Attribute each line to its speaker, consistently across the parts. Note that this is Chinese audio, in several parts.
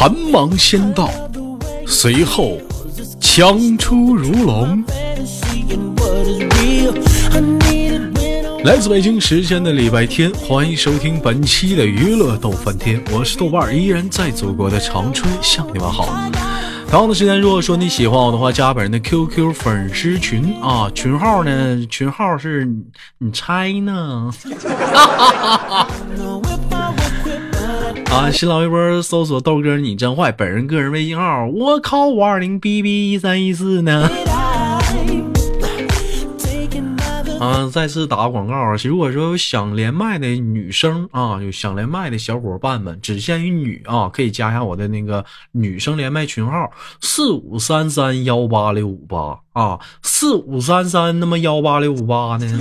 Speaker 1: 寒芒先到，随后枪出如龙。来自北京时间的礼拜天，欢迎收听本期的娱乐逗翻天，我是豆瓣，依然在祖国的长春向你们好。同样的时间，如果说你喜欢我的话，加本人的 QQ 粉丝群啊，群号呢，群号是你猜呢？啊！新浪微博搜索豆哥你真坏，本人个人微信号我靠五二零 B B 一三一四呢。啊！再次打个广告啊！如果说有想连麦的女生啊，有想连麦的小伙伴们，只限于女啊，可以加一下我的那个女生连麦群号四五三三幺八六五八啊，四五三三那么幺八六五八呢？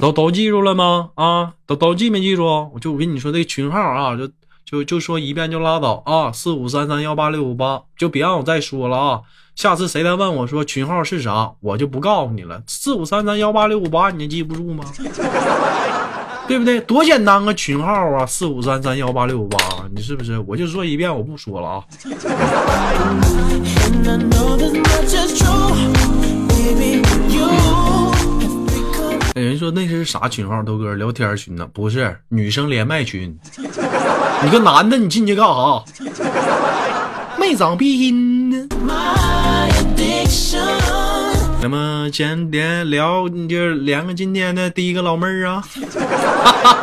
Speaker 1: 都都记住了吗？啊，都都记没记住？我就我跟你说这群号啊，就就就说一遍就拉倒啊，四五三三幺八六五八，就别让我再说了啊。下次谁再问我说群号是啥，我就不告诉你了。四五三三幺八六五八，你记不住吗？对不对？多简单个群号啊！四五三三幺八六五八，你是不是？我就说一遍，我不说了啊。啥群号？豆哥聊天群呢？不是，女生连麦群。你个男的，你进去干啥？没长鼻音呢。那么今天聊，你就连个今天的第一个老妹儿啊。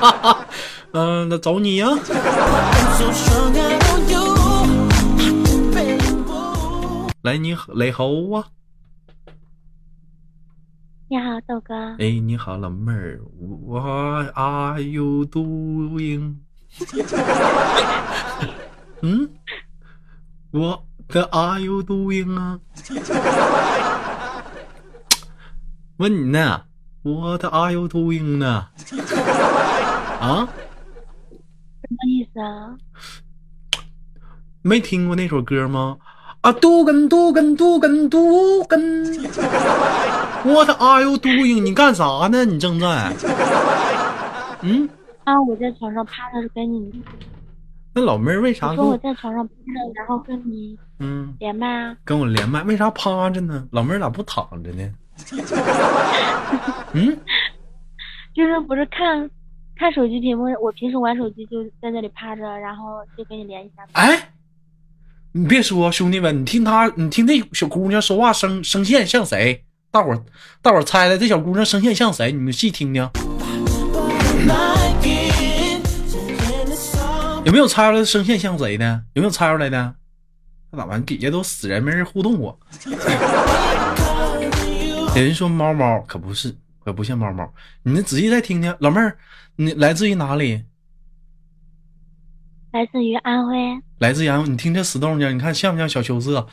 Speaker 1: 嗯，那找你呀。来，你雷猴啊。
Speaker 2: 你好，豆哥。
Speaker 1: 哎，你好，老妹儿。What are you doing？嗯，What are you doing 啊？问你呢，What are you doing 呢？啊？
Speaker 2: 什么意思啊？
Speaker 1: 没听过那首歌吗？啊，嘟根嘟根嘟根嘟根，What are you doing？你干啥呢？你正在？嗯？
Speaker 2: 啊，我在床上趴着跟你。
Speaker 1: 那老妹儿为啥？
Speaker 2: 说我在床上趴着，然后跟你
Speaker 1: 嗯
Speaker 2: 连麦啊？
Speaker 1: 跟我连麦，为啥趴着呢？老妹儿咋不躺着呢？嗯，
Speaker 2: 就是不是看看手机屏幕？我平时玩手机就在那里趴着，然后就跟你连一下。
Speaker 1: 哎，你别说，兄弟们，你听他，你听这小姑娘说话声声线像谁？大伙儿，大伙儿猜猜这小姑娘声线像谁？你们细听听，有没有猜出来声线像谁的？有没有猜出来的？那咋办？底下都死人，没人互动我。有人说猫猫可不是，可不像猫猫。你那仔细再听听，老妹儿，你来自于哪里？
Speaker 2: 来自于安徽。
Speaker 1: 来自安徽，你听这死动静，你看像不像小秋色？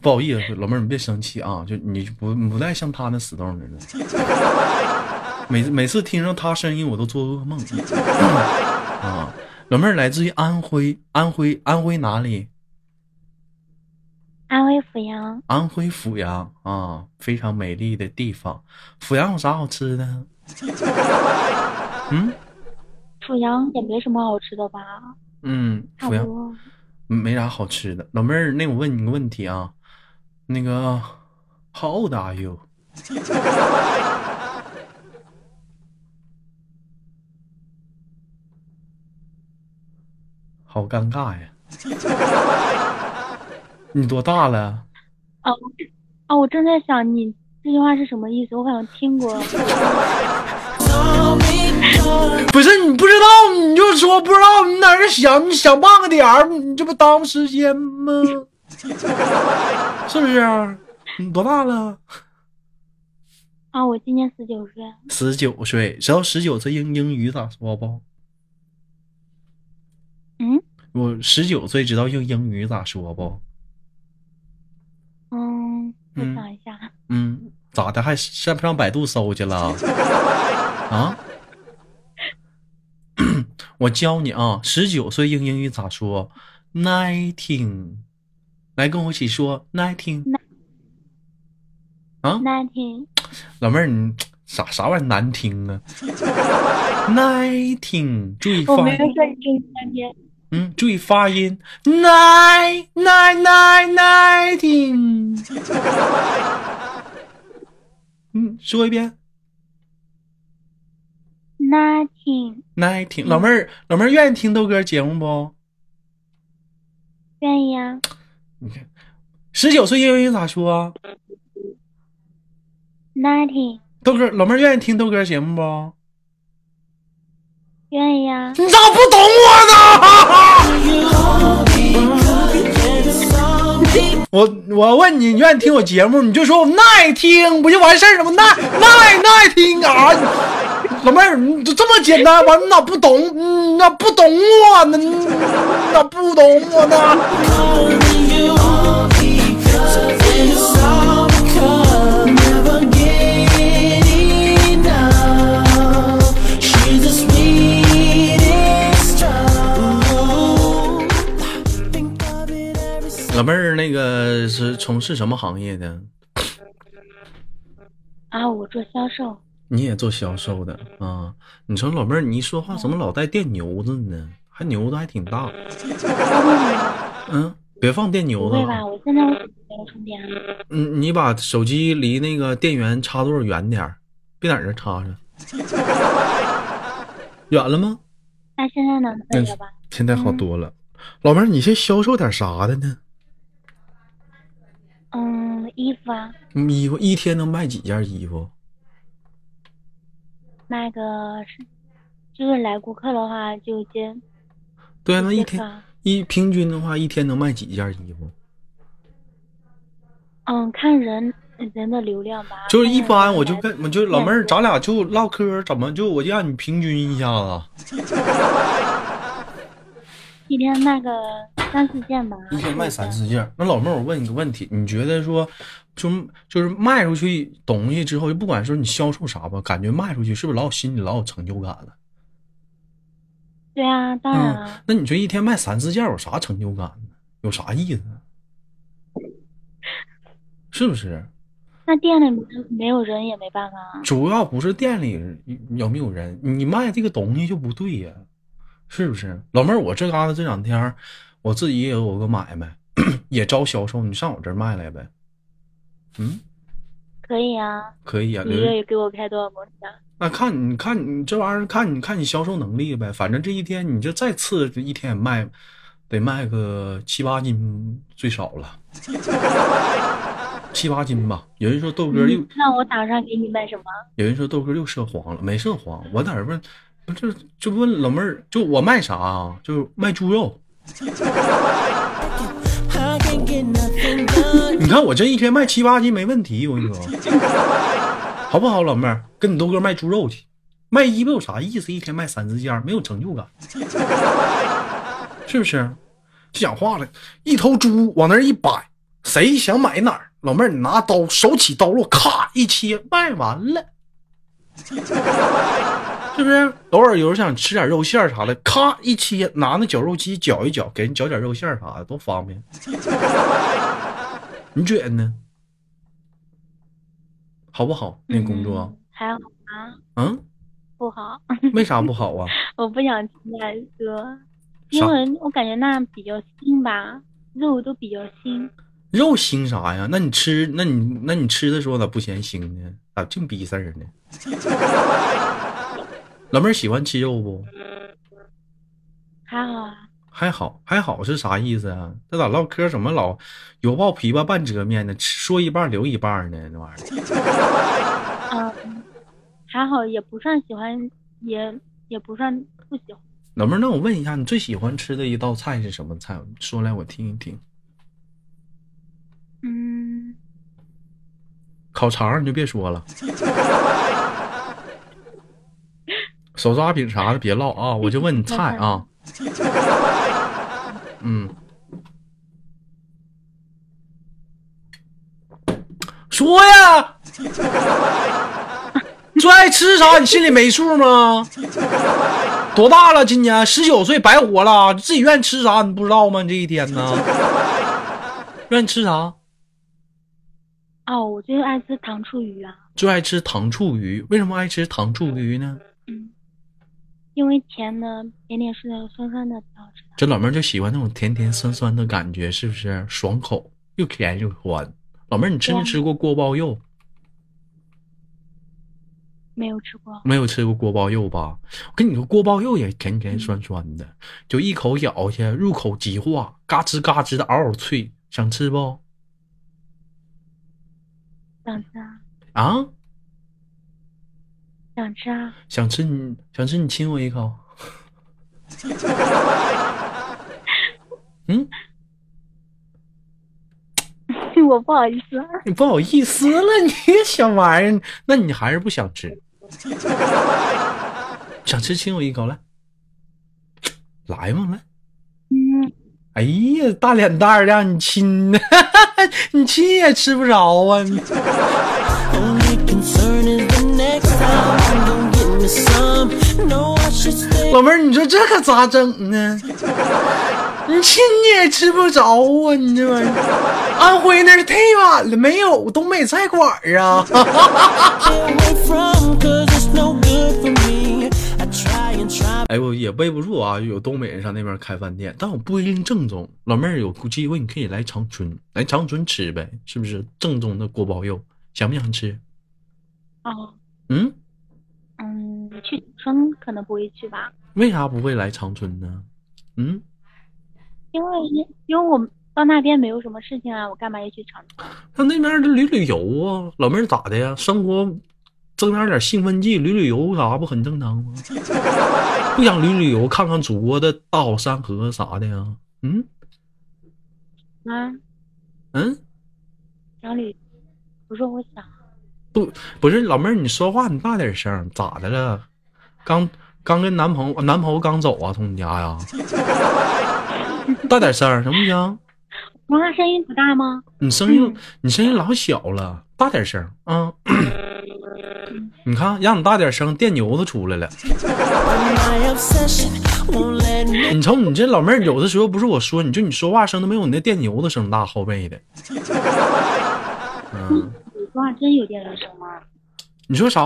Speaker 1: 不好意思，老妹儿，你别生气啊，就你不不太像他那死动静了。每每次听上他声音，我都做噩梦。啊，老妹儿来自于安徽，安徽安徽哪里？
Speaker 2: 安徽阜阳。
Speaker 1: 安徽阜阳啊，非常美丽的地方。阜阳有啥好吃的？嗯，
Speaker 2: 阜阳也没什么好吃的吧？
Speaker 1: 嗯，阜阳没啥好吃的。老妹儿，那我问你个问题啊，那个 How old are you？好尴尬呀！你多大了？
Speaker 2: 啊啊，我正在想你这句话是什么意思，我好像听过。
Speaker 1: 不是你不知道，你就说不知道，你哪这想？你想半个点儿，你这不耽误时间吗？是不是？你多大了？
Speaker 2: 啊，我今年十九岁。
Speaker 1: 十九岁，知道十九岁英英语咋说不？
Speaker 2: 嗯，
Speaker 1: 我十九岁知道用英语咋说不？
Speaker 2: 嗯，我想一下。
Speaker 1: 嗯，咋的？还上不上百度搜去了？啊？我教你啊，十九岁用英语咋说？Nineteen，来跟我一起说 nineteen。啊
Speaker 2: ，nineteen。
Speaker 1: 老妹儿，你啥啥玩意儿难听啊？？nineteen，，注意发音。嗯，注意发音。耐耐耐耐听。嗯，说一遍。耐听，老妹儿，老妹儿愿意听豆哥节目不？
Speaker 3: 愿意啊。
Speaker 1: 你看，十九岁英语咋说
Speaker 3: ？Nothing，
Speaker 1: 豆哥，老妹儿愿意听豆哥节目不？
Speaker 3: 愿意啊。
Speaker 1: 你咋不懂我呢？我我问你，你愿意听我节目，你就说我耐听，不就完事儿了吗？耐耐耐听啊！老妹儿，你就这么简单吗？你咋不懂？你咋不懂我呢？你咋不懂我呢？老妹儿，那个是从事什么行业的？
Speaker 3: 啊，我做销售。
Speaker 1: 你也做销售的啊？你说老妹儿，你一说话怎么老带电牛子呢？还牛子还挺大。嗯，别放电牛子？了。
Speaker 3: 我现在我手机没有充电了。
Speaker 1: 嗯，你把手机离那个电源插座远点儿，别在这插着。远了吗？
Speaker 3: 那现在能可以了吧？
Speaker 1: 现在好多了。老妹儿，你先销售点啥的呢？
Speaker 3: 嗯，衣服啊，
Speaker 1: 嗯衣服一天能卖几件衣服？
Speaker 3: 卖个是，就是来顾客的话就接。
Speaker 1: 对啊，那一天一平均的话，一天能卖几件衣服？
Speaker 3: 嗯，看人人的流量吧。
Speaker 1: 就是一般，我就跟我就老妹儿，咱俩就唠嗑，怎么就我就让你平均一下子，
Speaker 3: 一天卖个三四件吧。
Speaker 1: 一天卖三四件。那老妹儿，我问你个问题，你觉得说，就就是卖出去东西之后，就不管说你销售啥吧，感觉卖出去是不是老有心里老有成就感了？
Speaker 3: 对啊，当然
Speaker 1: 那你说一天卖三四件有啥成就感呢？有啥意思？是不是？
Speaker 3: 那店里没有人也没办法啊。
Speaker 1: 主要不是店里有没有人，你卖这个东西就不对呀，是不是？老妹儿，我这嘎达这两天儿我自己也有个买卖，也招销售，你上我这儿卖来呗。嗯，
Speaker 3: 可以啊，
Speaker 1: 可以啊，
Speaker 3: 你愿意给我开多少模式啊？
Speaker 1: 那看你看你这玩意儿，看你看你销售能力呗。反正这一天你就再次这一天也卖，得卖个七八斤最少了，七八斤吧。有人说豆哥又，
Speaker 3: 嗯那我打算给你卖什么？
Speaker 1: 有人说豆哥又涉黄了，没涉黄。我在这儿问，不是就问老妹儿，就我卖啥啊？就卖猪肉。看我这一天卖七八斤没问题，我跟你说，好不好，老妹儿？跟你豆哥卖猪肉去，卖衣服有啥意思？一天卖三四件，没有成就感，是不是？就讲话了，一头猪往那儿一摆，谁想买哪儿？老妹儿，你拿刀，手起刀落，咔一切，卖完了。是不是？偶尔有人想吃点肉馅儿啥的，咔一切，拿那绞肉机绞一绞，给人绞点肉馅儿啥的，多方便。你觉得呢？好不好？那工作
Speaker 3: 嗯，还好啊，
Speaker 1: 嗯，
Speaker 3: 不好，
Speaker 1: 为啥不好啊？
Speaker 3: 我不想听来说，因为我感觉那比较腥吧，肉都比较腥。
Speaker 1: 肉腥啥呀？那你吃，那你那你吃的时候咋不嫌腥呢？咋净逼事儿呢？老妹儿喜欢吃肉不？
Speaker 3: 还好啊，
Speaker 1: 还好，还好是啥意思啊？这咋唠嗑怎么老有抱琵琶半遮面呢？说一半留一半呢？这玩意儿，
Speaker 3: 嗯，还好，也不算喜欢，也也不算不喜欢。
Speaker 1: 老妹儿，那我问一下，你最喜欢吃的一道菜是什么菜？说来我听一听。
Speaker 3: 嗯，
Speaker 1: 烤肠你就别说了，手抓饼啥的别唠啊，我就问你菜啊。嗯，说呀，最爱吃啥？你心里没数吗？多大了？今年十九岁，白活了。自己愿意吃啥你不知道吗？你这一天呢？愿意吃啥？
Speaker 2: 哦，我最爱吃糖醋鱼啊。
Speaker 1: 最爱吃糖醋鱼，为什么爱吃糖醋鱼呢？
Speaker 2: 嗯，因为甜的、甜甜酸的、酸酸的挺好吃的。
Speaker 1: 这老妹儿就喜欢那种甜甜酸酸的感觉，是不是？爽口，又甜又酸。老妹儿，你吃没吃过锅包肉？
Speaker 2: 没有吃过。
Speaker 1: 没有吃过锅包肉吧？我跟你说，锅包肉也甜甜酸酸的，就一口咬下去，入口即化，嘎吱嘎吱的，嗷嗷脆。想吃不？
Speaker 2: 想吃啊。
Speaker 1: 啊？
Speaker 2: 想吃啊。
Speaker 1: 想吃你想吃你亲我一口。嗯。
Speaker 2: 我不好意思。
Speaker 1: 你不好意思了，你小玩意儿，那你还是不想吃？想吃亲我一口来，来嘛来。
Speaker 2: 嗯。
Speaker 1: 哎呀，大脸蛋儿让你亲的，你亲也吃不着啊！老妹儿，你说这可咋整呢？你亲你也吃不着啊！你这玩意儿，安徽那是太远了，没有东北菜馆啊。哎，我也背不住啊！有东北人上那边开饭店，但我不一定正宗。老妹儿有机会你可以来长春，来长春吃呗，是不是正宗的锅包肉？想不想吃？
Speaker 2: 哦，
Speaker 1: 嗯
Speaker 2: 嗯，去春可能不会去吧？
Speaker 1: 为啥不会来长春呢？嗯，
Speaker 2: 因为因为我到那边没有什么事情啊，我干嘛要去长春？
Speaker 1: 那那边旅旅游啊，老妹儿咋的呀？生活增加点兴奋剂，旅旅游啥不很正常吗？不想旅旅游，看看祖国的大好山河啥的呀？嗯？
Speaker 2: 啊？
Speaker 1: 嗯？
Speaker 2: 想旅？我说我想。
Speaker 1: 不，不是老妹儿，你说话你大点声，咋的了？刚刚跟男朋友，男朋友刚走啊，从你家呀？大点声行不行？
Speaker 2: 我那声音不大吗？
Speaker 1: 你声音，你声音老小了，大点声啊！你看，让你大点声，电牛子出来了。你瞅你这老妹儿，有的时候不是我说，你就你说话声都没有你那电牛子声大，后背的。
Speaker 2: 嗯。说话真有电流声吗？
Speaker 1: 你说啥？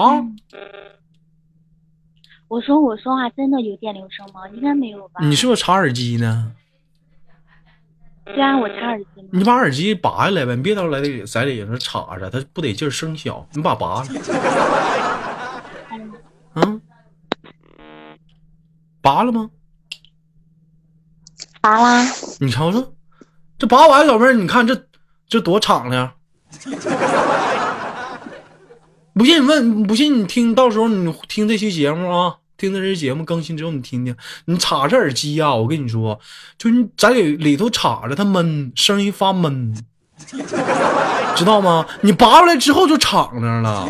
Speaker 2: 我说我说话真的有电流声吗？应该没有吧。
Speaker 1: 你是不是插耳机呢？
Speaker 2: 对啊，我插耳机。
Speaker 1: 你把耳机拔下来呗，你别到来里在里头插着，它不得劲儿，声小。你把拔了。嗯。拔了吗？
Speaker 2: 拔啦。
Speaker 1: 你瞅瞅，这拔完，老妹儿，你看这这多敞亮。不信你问，不信你听到时候你听这期节目啊，听这期节目更新之后你听听，你插着耳机啊，我跟你说，就你在里里头插着它闷，声音发闷，知道吗？你拔出来之后就敞亮了。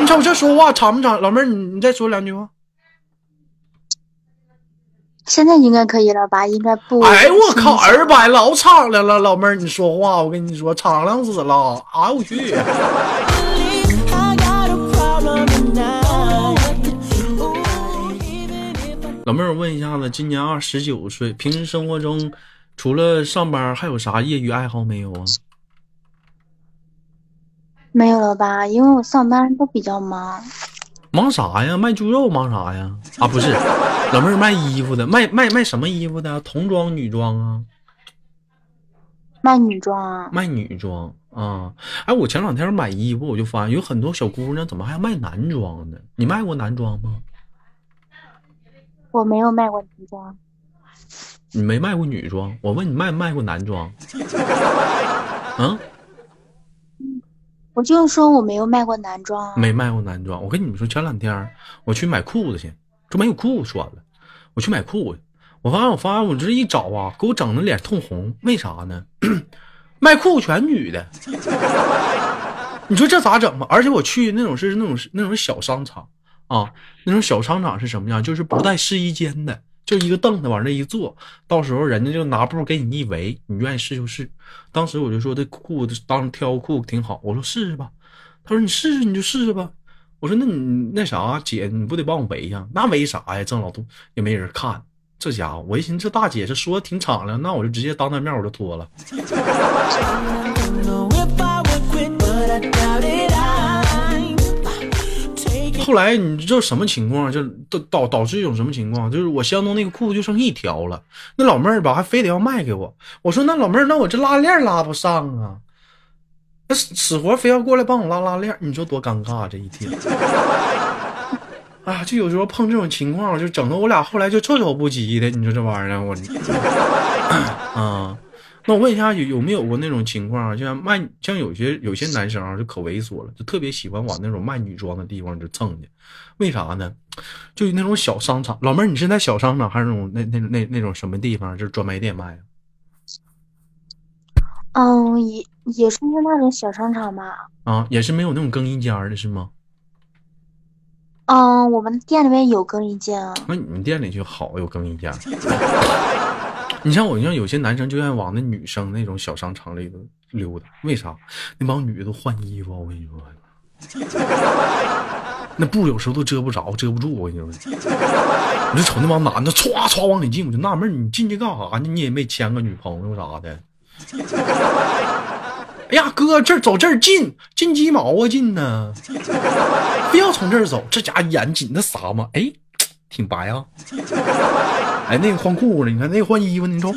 Speaker 1: 你瞅这说话敞不敞？老妹儿，你你再说两句话。
Speaker 2: 现在应该可以了吧？应该不。
Speaker 1: 哎我靠，二百老敞亮了，老妹儿你说话，我跟你说敞亮死了。哎我去。老妹儿，我问一下子，今年二十九岁，平时生活中除了上班，还有啥业余爱好没有啊？
Speaker 2: 没有了吧，因为我上班都比较忙。
Speaker 1: 忙啥呀？卖猪肉？忙啥呀？啊，不是，老妹儿卖衣服的，卖卖卖什么衣服的？童装、女装啊？
Speaker 2: 卖女装啊。
Speaker 1: 卖女装啊？哎，我前两天买衣服，我就发现有很多小姑娘怎么还卖男装呢？你卖过男装吗？
Speaker 2: 我没有卖过男装，
Speaker 1: 你没卖过女装？我问你卖没卖过男装？嗯，
Speaker 2: 我就说我没有卖过男装，
Speaker 1: 没卖过男装。我跟你们说，前两天我去买裤子去，这没有裤子穿了，我去买裤子，我发现我发现我这一找啊，给我整的脸通红，为啥呢？卖裤子全女的，你说这咋整吧？而且我去那种是那种那种小商场。啊，那种小商场是什么样？就是不带试衣间的，就一个凳子往那一坐，到时候人家就拿布给你一围，你愿意试就试。当时我就说这裤子当挑裤挺好，我说试试吧。他说你试试你就试试吧。我说那你那啥姐，你不得帮我围一下？那围啥呀？挣老多也没人看。这家伙，我一寻思这大姐这说的挺敞亮，那我就直接当她面我就脱了。后来你知道什么情况？就导导导致一种什么情况？就是我相中那个裤子就剩一条了，那老妹儿吧还非得要卖给我。我说那老妹儿，那我这拉链拉不上啊，那死死活非要过来帮我拉拉链，你说多尴尬这一天。啊，就有时候碰这种情况，就整的我俩后来就措手不及的。你说这玩意儿，我 啊。那我问一下，有有没有过那种情况？就像卖，像有些有些男生啊，就可猥琐了，就特别喜欢往那种卖女装的地方就蹭去。为啥呢？就那种小商场。老妹儿，你是在小商场还是那种那那那那种什么地方？就是专卖店卖？
Speaker 2: 嗯，也也是那种小商场吧。
Speaker 1: 啊，也是没有那种更衣间的是吗？
Speaker 2: 嗯，我们店里面有更衣间啊。
Speaker 1: 那你们店里就好有更衣间。你像我，像有些男生就愿意往那女生那种小商场里头溜达，为啥？那帮女的都换衣服，我跟你说，那布有时候都遮不着，遮不住。我跟你说，你就瞅那帮男的歘歘往里进，我就纳闷，你进去干啥呢？你也没牵个女朋友啥的。哎呀，哥，这走这儿近，近鸡毛啊，进呢，非要从这儿走。这家眼紧的啥嘛？哎，挺白啊。哎，那个换裤子了，你看那个换衣服，你瞅。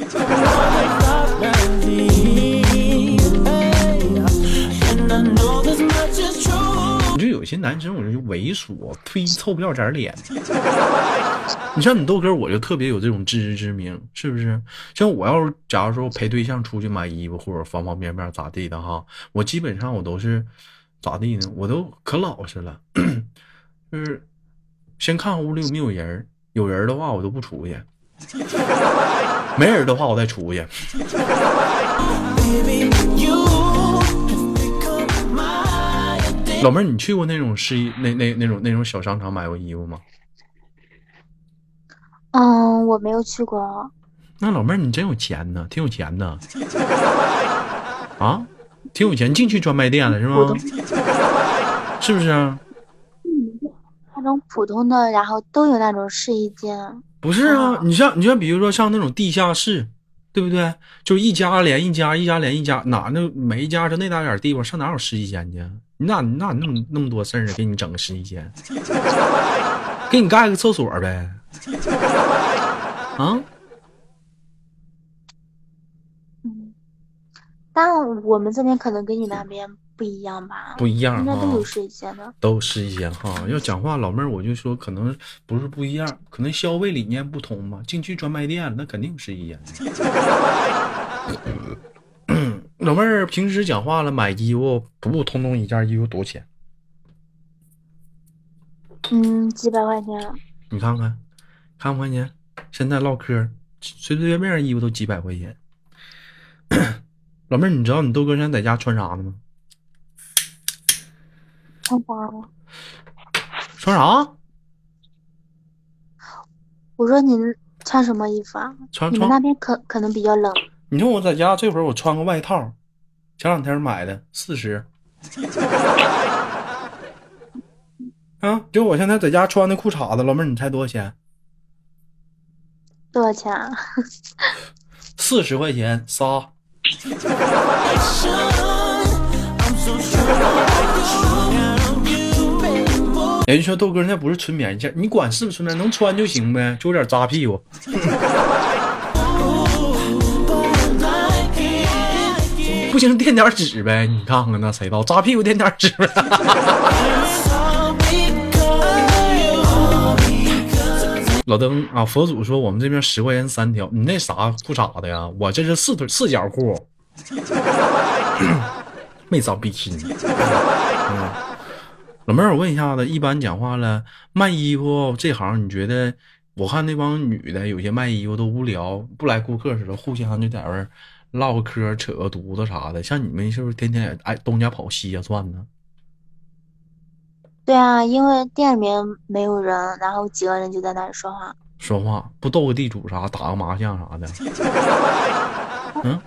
Speaker 1: 你就有些男生，我就猥琐，忒凑不要点脸。你像你豆哥，我就特别有这种自知之明，是不是？像我要是假如说陪对象出去买衣服，或者方方面面咋地的哈，我基本上我都是咋地呢？我都可老实了，就是先看屋里有没有人，有人的话我都不出去。没人的话，我再出去。老妹儿，你去过那种试衣那那那种那种小商场买过衣服吗？
Speaker 2: 嗯，我没有去过。
Speaker 1: 那老妹儿，你真有钱呢，挺有钱的。啊，挺有钱，净去专卖店了是吗？是不是？嗯，
Speaker 2: 那种普通的，然后都有那种试衣间。
Speaker 1: 不是啊，你像你像比如说像那种地下室，对不对？就一家连一家，一家连一家，哪那每一家就那大点地方，上哪有试衣间去？你哪你哪那么那么多事儿呢？给你整个试衣间，给你盖个厕所呗？啊？
Speaker 2: 嗯，但我们这边可能跟你那边。不一样吧？
Speaker 1: 不一样，
Speaker 2: 应该都有试衣间的，
Speaker 1: 都试衣间哈。要讲话，老妹儿，我就说可能不是不一样，可能消费理念不同嘛。进去专卖店，那肯定试衣间。老妹儿平时讲话了，买衣服普普通通一件衣服多少钱？
Speaker 2: 嗯，几百块钱。
Speaker 1: 你看看，看不看见？现在唠嗑，随随便便衣服都几百块钱。老妹儿，你知道你豆哥现在在家穿啥呢吗？
Speaker 2: 穿啥？我说你穿什么衣服啊？
Speaker 1: 穿
Speaker 2: 你们那边可可能比较冷。
Speaker 1: 你说我在家这会儿，我穿个外套，前两天买的，四十。啊，就我现在在家穿的裤衩子，老妹儿，你猜多少钱？
Speaker 2: 多少钱？
Speaker 1: 四十块钱仨。人家说豆哥那不是纯棉线，你管是不是纯棉，能穿就行呗，就有点扎屁股。不行垫点纸呗，你看看那谁道扎屁股垫点纸呗。老登啊，佛祖说我们这边十块钱三条，你那啥裤衩子呀？我这是四腿四角裤，没造比基尼。老妹儿，我问一下子，一般讲话了，卖衣服这行，你觉得？我看那帮女的，有些卖衣服都无聊，不来顾客似的，互相就在那唠个嗑，扯个犊子啥的。像你们是不是天天爱东家跑西家窜呢？
Speaker 2: 对啊，因为店里面没有人，然后几个人就在那里说话。
Speaker 1: 说话不斗个地主啥，打个麻将啥的。嗯。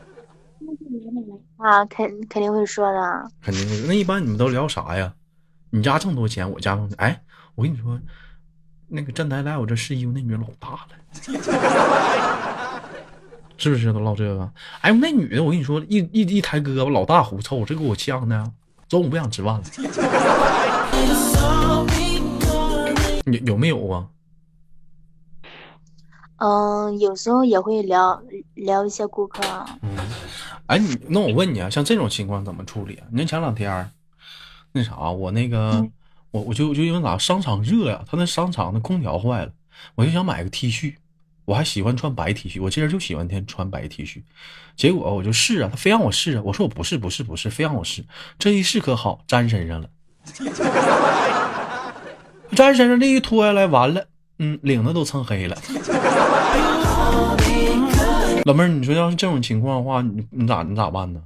Speaker 2: 啊，肯肯定会说的。
Speaker 1: 肯定会。那一般你们都聊啥呀？你家挣多钱，我家挣。哎，我跟你说，那个站台来我这试衣服那女的老大了，是不是都唠这个？哎，那女的我跟你说，一一一抬胳膊老大胡臭，这给我呛的，中午不想吃饭了。有有没有啊？
Speaker 2: 嗯，有时候也会聊聊一些顾客。
Speaker 1: 嗯，哎，你那我问你啊，像这种情况怎么处理啊？你看前两天儿那啥，我那个、
Speaker 2: 嗯
Speaker 1: 我我就就因为咋商场热呀，他那商场的空调坏了，我就想买个 T 恤，我还喜欢穿白 T 恤，我这人就喜欢天穿白 T 恤，结果我就试啊，他非让我试啊，我说我不是不是不是，非让我试，这一试可好，粘身上了，粘身上这一脱下来，完了，嗯，领子都蹭黑了。老妹儿，你说要是这种情况的话，你你咋你咋办呢？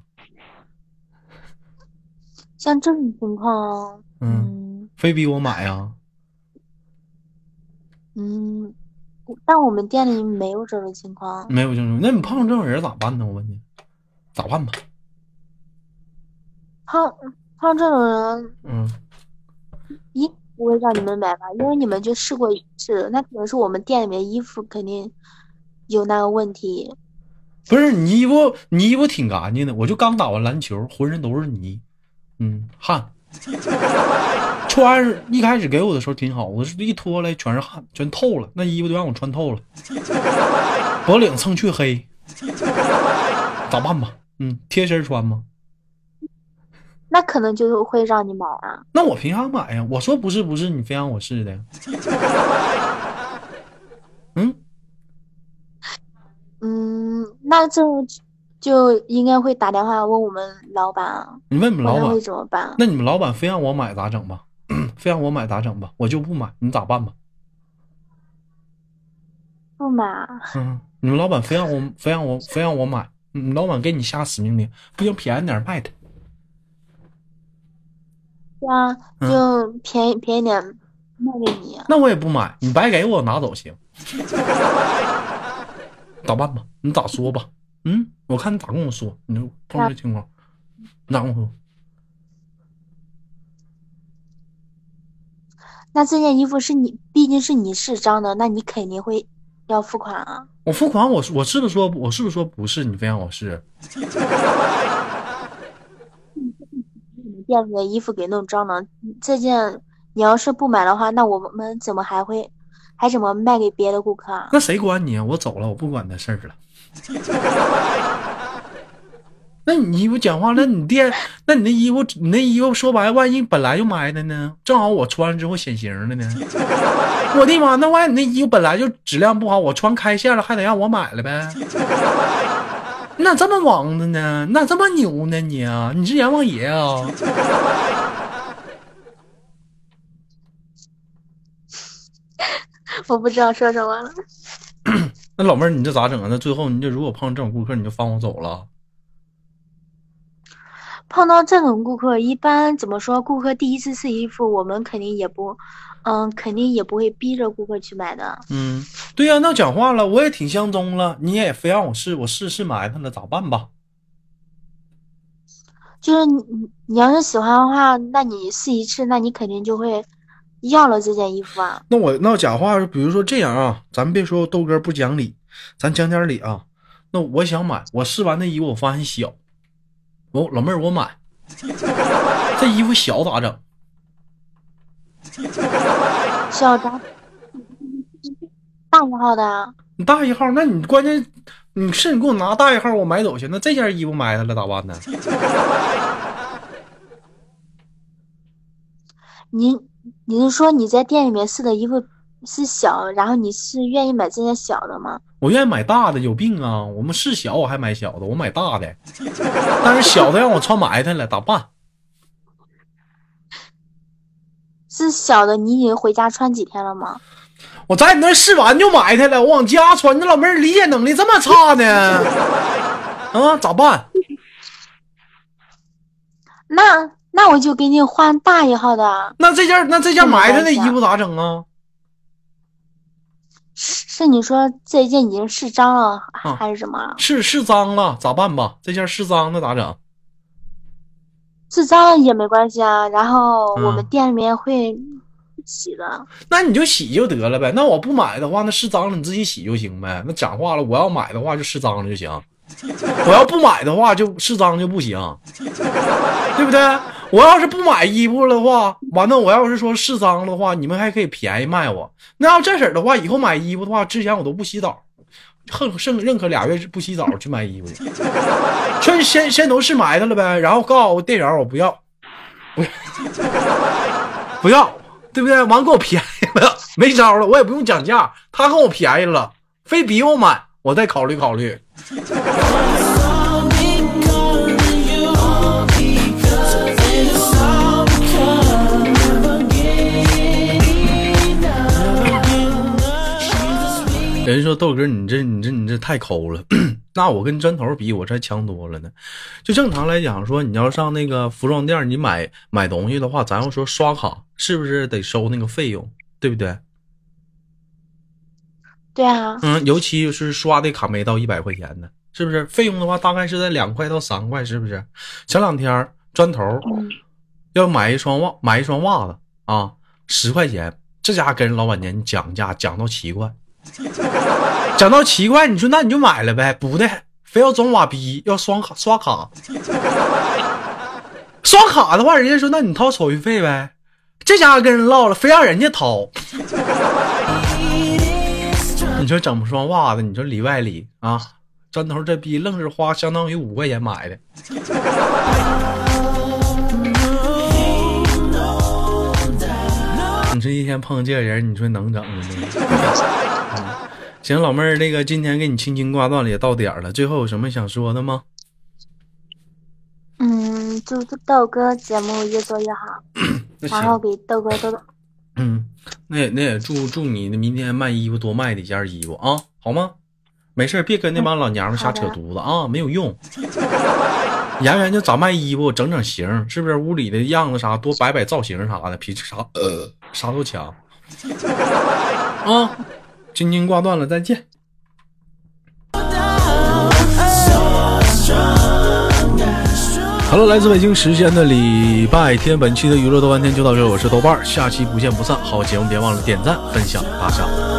Speaker 2: 像这种情况，
Speaker 1: 嗯，
Speaker 2: 嗯
Speaker 1: 非逼我买呀？
Speaker 2: 嗯，但我们店里没有这种情况。
Speaker 1: 没有这种，那你碰上这种人咋办呢？我问你，咋办吧？
Speaker 2: 碰碰这种人，
Speaker 1: 嗯，
Speaker 2: 衣不会让你们买吧？因为你们就试过一次，那可能是我们店里面衣服肯定有那个问题。
Speaker 1: 不是你衣服，你衣服挺干净的，我就刚打完篮球，浑身都是泥，嗯，汗。穿上一开始给我的时候挺好，我是一脱来全是汗，全透了，那衣服都让我穿透了，脖领蹭黢黑，咋办吧？嗯，贴身穿吗？
Speaker 2: 那可能就会让你买啊。
Speaker 1: 那我凭啥买呀？我说不是不是，你非让我试的。嗯，
Speaker 2: 嗯，那这种就应该会打电话问我们老板啊，
Speaker 1: 你问你们老板
Speaker 2: 会，怎么办？
Speaker 1: 那你们老板非让我买咋整吧？非让我买咋整吧？我就不买，你咋办吧？
Speaker 2: 不买啊，
Speaker 1: 嗯，你们老板非让我非让我非让我买，你老板给你下死命令，不行便宜点卖他。
Speaker 2: 对啊，
Speaker 1: 嗯
Speaker 2: 就便宜便宜点卖给你啊。
Speaker 1: 那我也不买，你白给我拿走行。咋办吧？你咋说吧？嗯，我看你咋跟我说，你就碰这情况，你咋跟我说？
Speaker 2: 那这件衣服是你，毕竟是你试章的，那你肯定会要付款啊。
Speaker 1: 我付款，我我是不是说我是不是说不是？你非让我试？
Speaker 2: 店里的衣服给弄脏了，这件你要是不买的话，那我们怎么还会还怎么卖给别的顾客啊？
Speaker 1: 那谁管你啊？我走了，我不管那事儿了。那你衣服讲话，那你店，那你那衣服，你那衣服说白了，万一本来就埋汰呢？正好我穿上之后显形了呢？我的妈！那万一你那衣服本来就质量不好，我穿开线了，还得让我买了呗？你咋这么王的呢？你咋这么牛呢你啊？你是阎王爷啊？
Speaker 2: 我不知道说什么了。
Speaker 1: 那老妹儿，你这咋整啊？那最后你就如果碰上这种顾客，你就放我走了？
Speaker 2: 碰到这种顾客，一般怎么说？顾客第一次试衣服，我们肯定也不，嗯，肯定也不会逼着顾客去买的。
Speaker 1: 嗯，对呀、那讲话了，我也挺相中了，你也非让我试，我试试埋汰了，咋办吧？
Speaker 2: 就是你，你要是喜欢的话，那你试一次，那你肯定就会要了这件衣服啊。
Speaker 1: 那我那假话，比如说这样啊，咱别说豆哥不讲理，咱讲点理啊。那我想买，我试完那衣服，我发现小，我老妹儿我买，这衣服小咋整？
Speaker 2: 小的，大一号的啊，
Speaker 1: 你大一号，那你关键你是你给我拿大一号，我买走去，那这件衣服埋汰了咋办呢？
Speaker 2: 你你是说你在店里面试的衣服是小，然后你是愿意买这件小的吗？
Speaker 1: 我愿意买大的，有病啊！我们试小，我还买小的，我买大的，但是小的让我穿埋汰了，咋办？
Speaker 2: 是小的，你已经回家穿几天了吗？
Speaker 1: 我在你那试完就埋汰了，我往家穿，你老妹儿理解能力这么差呢？啊，咋办？
Speaker 2: 那那我就给你换大一号的，
Speaker 1: 那这件那这件埋汰的衣服咋整啊？
Speaker 2: 是是你说这件已经是脏了，
Speaker 1: 啊
Speaker 2: 还是什么？
Speaker 1: 是是脏了，咋办吧？这件是脏的咋整？
Speaker 2: 是脏了也没关系啊，然后我们
Speaker 1: 嗯
Speaker 2: 店里面会洗的。
Speaker 1: 那你就洗就得了呗。那我不买的话，那是脏了你自己洗就行呗。那讲话了，我要买的话就是脏了就行，我要不买的话就试脏就不行，对不对？我要是不买衣服的话，完了我要是说试脏的话，你们还可以便宜卖我。那要这式的话，以后买衣服的话，之前我都不洗澡，恨剩认可俩月不洗澡去买衣服，全 先先都试埋汰了呗。然后告诉我店员我不要，不要，不要，对不对？完给我便宜了，没招了，我也不用讲价，他给我便宜了，非逼我买，我再考虑考虑。人说豆哥，你这你这你这太抠了。那我跟砖头比，我这强多了呢。就正常来讲，说你要上那个服装店，你买买东西的话，咱要说刷卡，是不是得收那个费用？对不对？
Speaker 2: 对啊。
Speaker 1: 嗯，尤其是刷的卡没到一百块钱的，是不是？费用的话，大概是在两块到三块，是不是？前两天砖头要买一双袜，买一双袜子啊，十块钱，这家跟老板娘讲价讲到七块。讲到奇怪，你说那你就买了呗？不的，非要装瓦逼，要刷卡刷卡。刷卡的话，人家说那你掏手续费呗。这家伙跟人唠了，非让人家掏。你说整不双袜子，你说里外里啊，砖头这逼愣是花相当于五块钱买的。你这一天碰这人，你说能整吗？行，老妹儿，那个今天给你轻轻挂断了，也到点了。最后有什么想说的吗？
Speaker 2: 嗯，祝豆哥节目越做越好，然后给豆哥多多。
Speaker 1: 嗯，那也那也祝祝你明天卖衣服多卖几件衣服啊，好吗？没事别跟那帮老娘们瞎扯犊子啊，没有用。演员就咋卖衣服，整整型，是不是？屋里的样子啥多摆摆造型啥的，比啥呃啥都强 啊。轻轻挂断了，再见。Hello，来自北京时间的礼拜天，本期的娱乐豆瓣天就到这，我是豆瓣，下期不见不散。好节目别忘了点赞、分享、打赏。